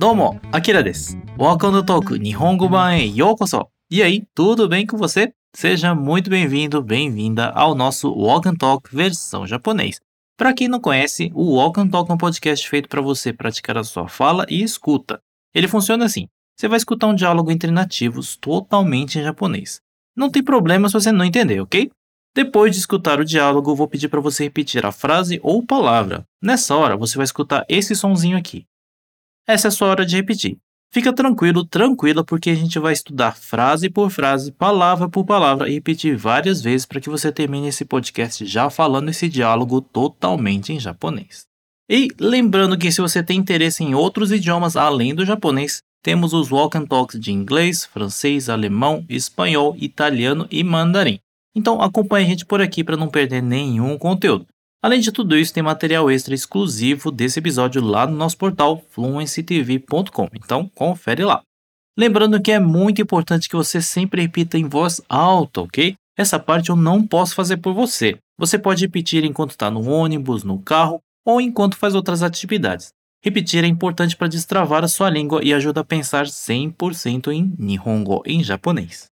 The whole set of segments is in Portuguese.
どうも、アキラです。Welcome to Talk 日本語版へようこそ。E aí, tudo bem com você? Seja muito bem-vindo, bem-vinda ao nosso Walk and Talk versão japonês. Para quem não conhece, o Walk and Talk é um podcast feito para você praticar a sua fala e escuta. Ele funciona assim: você vai escutar um diálogo entre nativos totalmente em japonês. Não tem problema se você não entender, ok? Depois de escutar o diálogo, vou pedir para você repetir a frase ou palavra. Nessa hora, você vai escutar esse sonzinho aqui. Essa é a sua hora de repetir. Fica tranquilo, tranquila, porque a gente vai estudar frase por frase, palavra por palavra e repetir várias vezes para que você termine esse podcast já falando esse diálogo totalmente em japonês. E lembrando que se você tem interesse em outros idiomas além do japonês, temos os Walk and Talks de inglês, francês, alemão, espanhol, italiano e mandarim. Então acompanhe a gente por aqui para não perder nenhum conteúdo. Além de tudo isso, tem material extra exclusivo desse episódio lá no nosso portal fluencytv.com. Então, confere lá. Lembrando que é muito importante que você sempre repita em voz alta, ok? Essa parte eu não posso fazer por você. Você pode repetir enquanto está no ônibus, no carro ou enquanto faz outras atividades. Repetir é importante para destravar a sua língua e ajuda a pensar 100% em Nihongo, em japonês.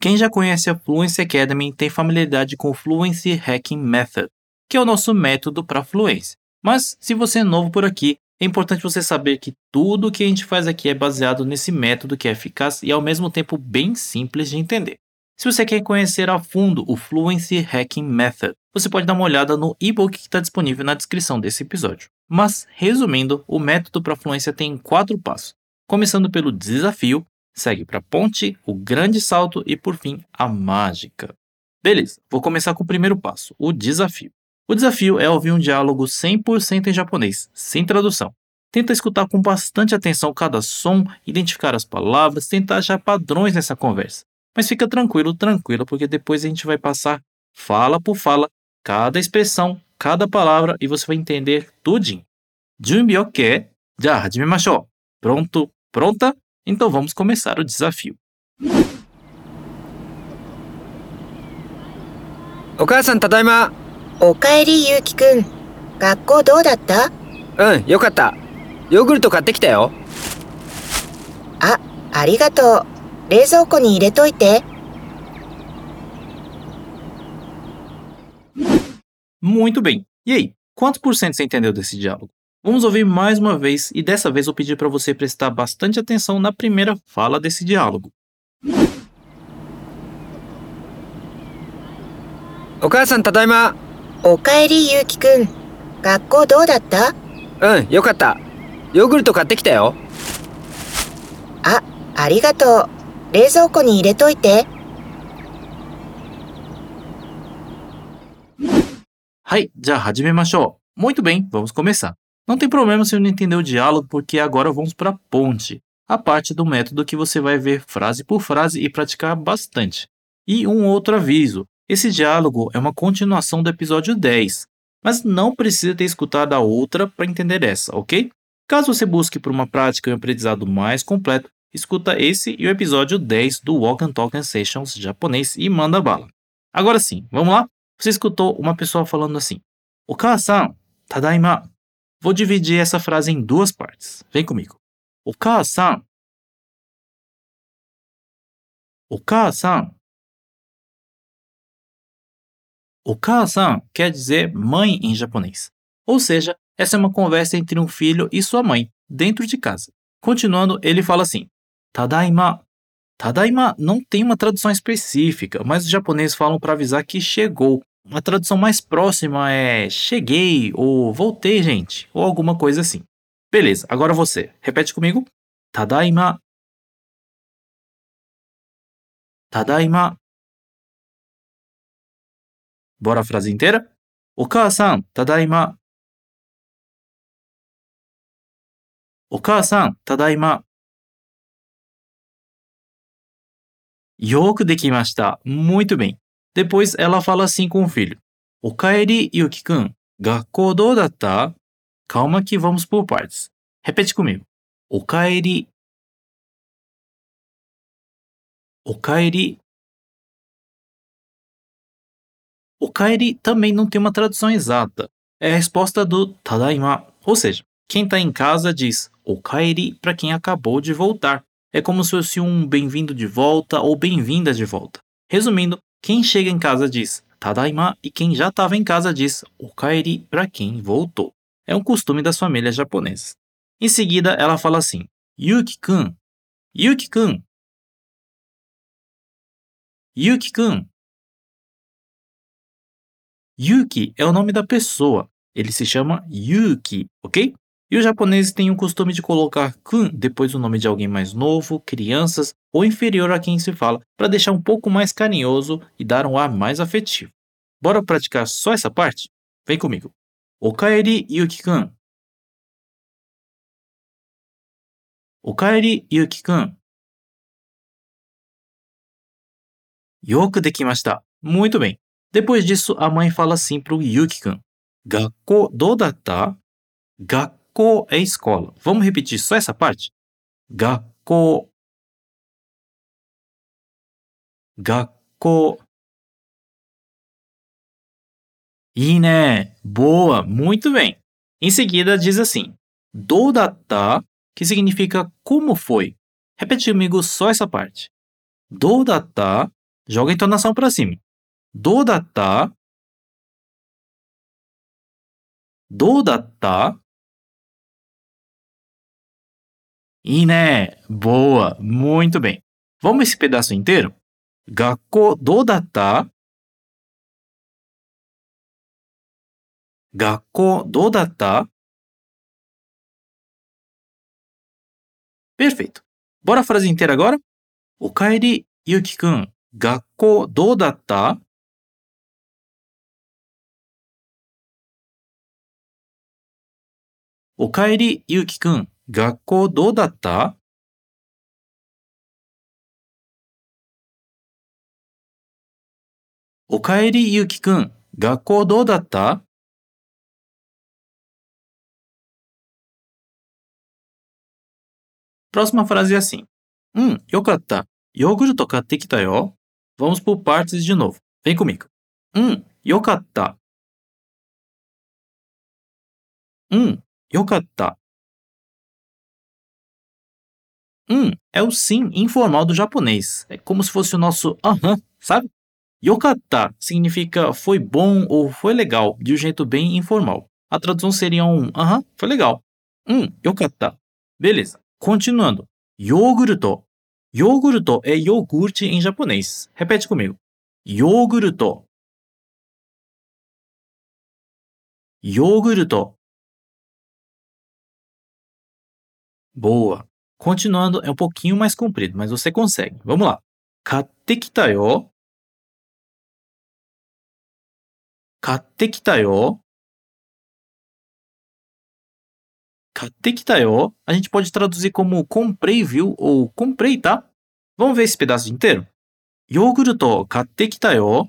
Quem já conhece a Fluency Academy tem familiaridade com o Fluency Hacking Method, que é o nosso método para fluência. Mas se você é novo por aqui, é importante você saber que tudo o que a gente faz aqui é baseado nesse método que é eficaz e ao mesmo tempo bem simples de entender. Se você quer conhecer a fundo o Fluency Hacking Method, você pode dar uma olhada no e-book que está disponível na descrição desse episódio. Mas, resumindo, o método para fluência tem quatro passos. Começando pelo desafio, segue para a ponte, o grande salto e, por fim, a mágica. Beleza, vou começar com o primeiro passo, o desafio. O desafio é ouvir um diálogo 100% em japonês, sem tradução. Tenta escutar com bastante atenção cada som, identificar as palavras, tentar achar padrões nessa conversa. Mas fica tranquilo, tranquilo, porque depois a gente vai passar fala por fala, cada expressão, cada palavra e você vai entender tudinho. Junbi ok? Já, hajimemashou. Pronto? Pronta? Então vamos começar o desafio. お母さんただいま おかえりゆうきくん学校どうだったうんよかったヨーグルト買ってきたよあありがとう冷蔵庫に入れといて Muito bem. E aí, quantos por cento você entendeu desse diálogo? Vamos ouvir mais uma vez e dessa vez eu pedi para você prestar bastante atenção na primeira fala desse diálogo. お母さんただいま おかえりゆうきくん学校どうだったうんよかったヨーグルト買ってきたよあありがとう冷蔵庫に入れといて Hai, já hajimemashou. Muito bem, vamos começar. Não tem problema se eu não entender o diálogo, porque agora vamos para a ponte, a parte do método que você vai ver frase por frase e praticar bastante. E um outro aviso: esse diálogo é uma continuação do episódio 10, mas não precisa ter escutado a outra para entender essa, ok? Caso você busque por uma prática e um aprendizado mais completo, escuta esse e o episódio 10 do Walk and Talk Sessions japonês e manda bala. Agora sim, vamos lá? Você escutou uma pessoa falando assim: Oka-san, tadaima. Vou dividir essa frase em duas partes. Vem comigo. Oka-san. Oka-san. Oka-san quer dizer mãe em japonês. Ou seja, essa é uma conversa entre um filho e sua mãe, dentro de casa. Continuando, ele fala assim: Tadaima. Tadaima não tem uma tradução específica, mas os japoneses falam para avisar que chegou. Uma tradução mais próxima é cheguei ou voltei, gente, ou alguma coisa assim. Beleza, agora você. Repete comigo. Tadaima. Tadaima. Bora a frase inteira? Oka-san, tadaima. Oka-san, tadaima. よくできました。Muito bem. Depois ela fala assim com o filho. O kaeri, Yuki-kun. Gakkou do datta? Calma que vamos por partes. Repete comigo. O kaeri. O kaeri. O kaeri também não tem uma tradução exata. É a resposta do tadaima. Ou seja, quem tá em casa diz okaeri para quem acabou de voltar. É como se fosse um bem-vindo de volta ou bem-vinda de volta. Resumindo, quem chega em casa diz tadaima e quem já estava em casa diz okaeri para quem voltou. É um costume das famílias japonesas. Em seguida, ela fala assim: Yuki-kun, Yuki-kun, Yuki-kun. Yuki é o nome da pessoa. Ele se chama Yuki, ok? E os japoneses têm o costume de colocar kun depois do nome de alguém mais novo, crianças ou inferior a quem se fala, para deixar um pouco mais carinhoso e dar um ar mais afetivo. Bora praticar só essa parte? Vem comigo. Okaeri Yuki-kun. Okaeri Yuki-kun. Yoku dekimashita. Muito bem. Depois disso, a mãe fala assim pro Yuki-kun. Gakko do datta? Gakko é escola. Vamos repetir só essa parte? Gakko. Gakko. Ine, boa, muito bem. Em seguida diz assim: do datta, que significa como foi. Repete comigo só essa parte. Do datta, joga a entonação para cima. Do datta. Do datta. Ine, boa, muito bem. Vamos esse pedaço inteiro? Gakko do datta? 学校どうだった Perfeito. Bora a frase inteira agora? O kaeri, Yuki-kun. 学校どうだった おかえり、ゆうきくん。学校どうだった？おかえり、ゆうきくん。学校どうだった？próxima frase é assim。うん、よかった。ヨーグルト買ってきたよ。Vamos por partes de novo. Vem comigo. うん、よかった。うん、Hum, yokata. Hum, yokata. Hum é o sim informal do japonês. É como se fosse o nosso aham, sabe? Yokata significa foi bom ou foi legal, de um jeito bem informal. A tradução seria um aham, foi legal. Hum, yokata. Beleza. Continuando. Yogurto. Yogurto é iogurte em japonês. Repete comigo. Yogurto. Yogurto. Boa. Continuando, é um pouquinho mais comprido, mas você consegue. Vamos lá. Katte kita yo. Katte kita yo. Katekitayo, a gente pode traduzir como comprei, viu? Ou comprei, tá? Vamos ver esse pedaço inteiro? Yogurto katekitayo.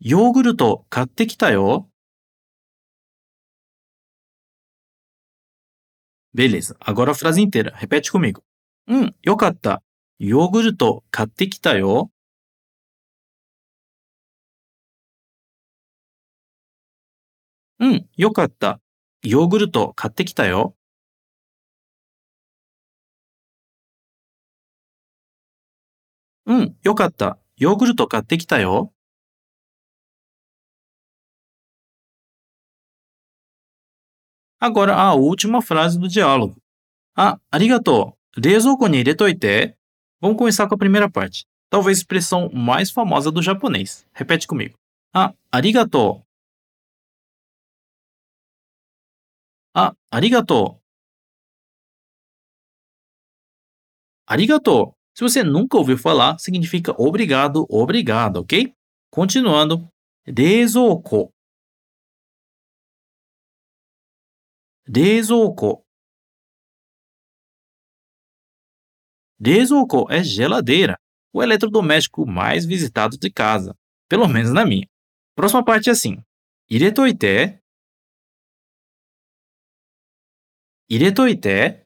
Yogurto katekitayo. Beleza, agora a frase inteira. Repete comigo. Hum, yokatta. Yogurto katekitayo. うん、よかった。ヨーグルト買って Agora a última frase do diálogo. Ah, arigato. Rezoku ni. Vamos começar com a primeira parte. Talvez a expressão mais famosa do japonês. Repete comigo. Ah, arigato. Ah, arigato. Arigato. Se você nunca ouviu falar, significa obrigado, obrigado, ok? Continuando. Rezoku. Rezouko. Rezouko. Rezouko é geladeira, o eletrodoméstico mais visitado de casa, pelo menos na minha. Próxima parte é assim. Iretoite 入れといて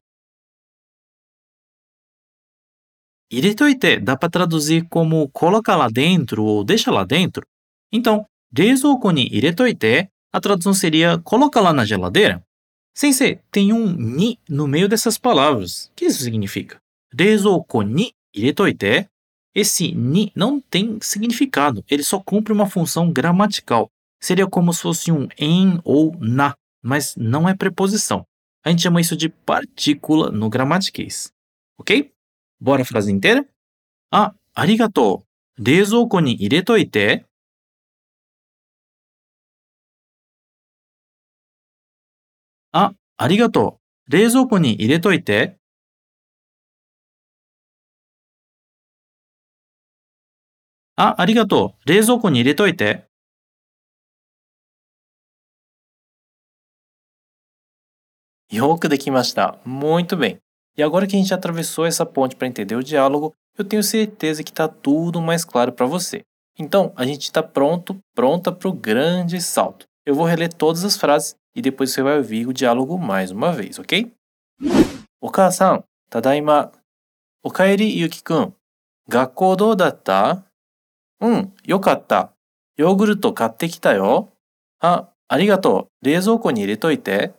入れといて dá para traduzir como coloca lá dentro ou deixa lá dentro. Então, 冷蔵庫に入れといて a tradução seria coloca lá na geladeira. Sensei, tem um ni no meio dessas palavras. O que isso significa? Reizouko ni iretoite. Esse ni não tem significado, ele só cumpre uma função gramatical. Seria como se fosse um em ou na, mas não é preposição. A gente chama isso de partícula no gramatiquês. Ok? Bora a frase inteira? Ah, arigatou. Reizouko ni iretoite. あ、ありがとう。冷蔵庫に入れといて。あ、ありがとう。冷蔵庫に入れといて。よくできました。Muito bem. E agora que a gente atravessou essa ponte para entender o diálogo, eu tenho certeza que está tudo mais claro para você. Então, a gente está pronto, pronta para o grande salto. Eu vou reler todas as frases e depois você vai ouvir o diálogo mais uma vez, ok? Oka-san, tadaima. Okaeri Yuki-kun. Gakkou dou datta? Um, yokatta. Yogurto katte kita yo. Ah, arigatou. Reizoukou ni iretoite.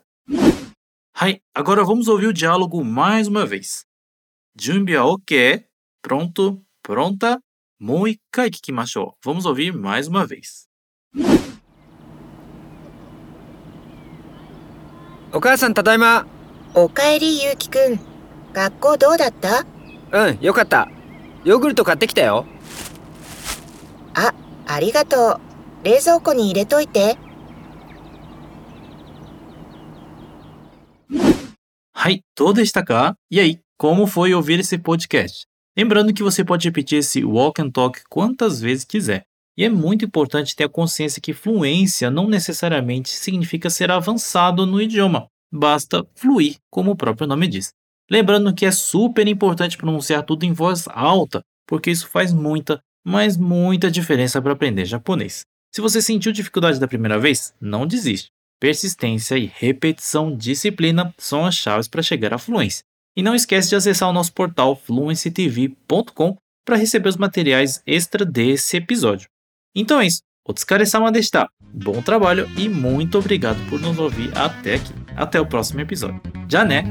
Hai, agora vamos ouvir o diálogo mais uma vez. Junbi wa ok? Pronto, pronta? Mou ikkai kikimashou. Vamos ouvir mais uma vez. お母さんただいまおかえりゆうきくん。学校どうだったうんよかったヨーグルト買ってきたよあ、ありがとう。冷蔵庫に入れといて。はい、どうでしたか E aí, como foi ouvir esse podcast? Lembrando que você pode repetir esse walk and talk quantas vezes quiser. E é muito importante ter a consciência que fluência não necessariamente significa ser avançado no idioma, basta fluir, como o próprio nome diz. Lembrando que é super importante pronunciar tudo em voz alta, porque isso faz muita, mas muita diferença para aprender japonês. Se você sentiu dificuldade da primeira vez, não desiste. Persistência e repetição, disciplina são as chaves para chegar à fluência. E não esquece de acessar o nosso portal fluencytv.com para receber os materiais extra desse episódio. Então é isso. Otsukare-sama deshita. Bom trabalho e muito obrigado por nos ouvir até aqui. Até o próximo episódio. Já né?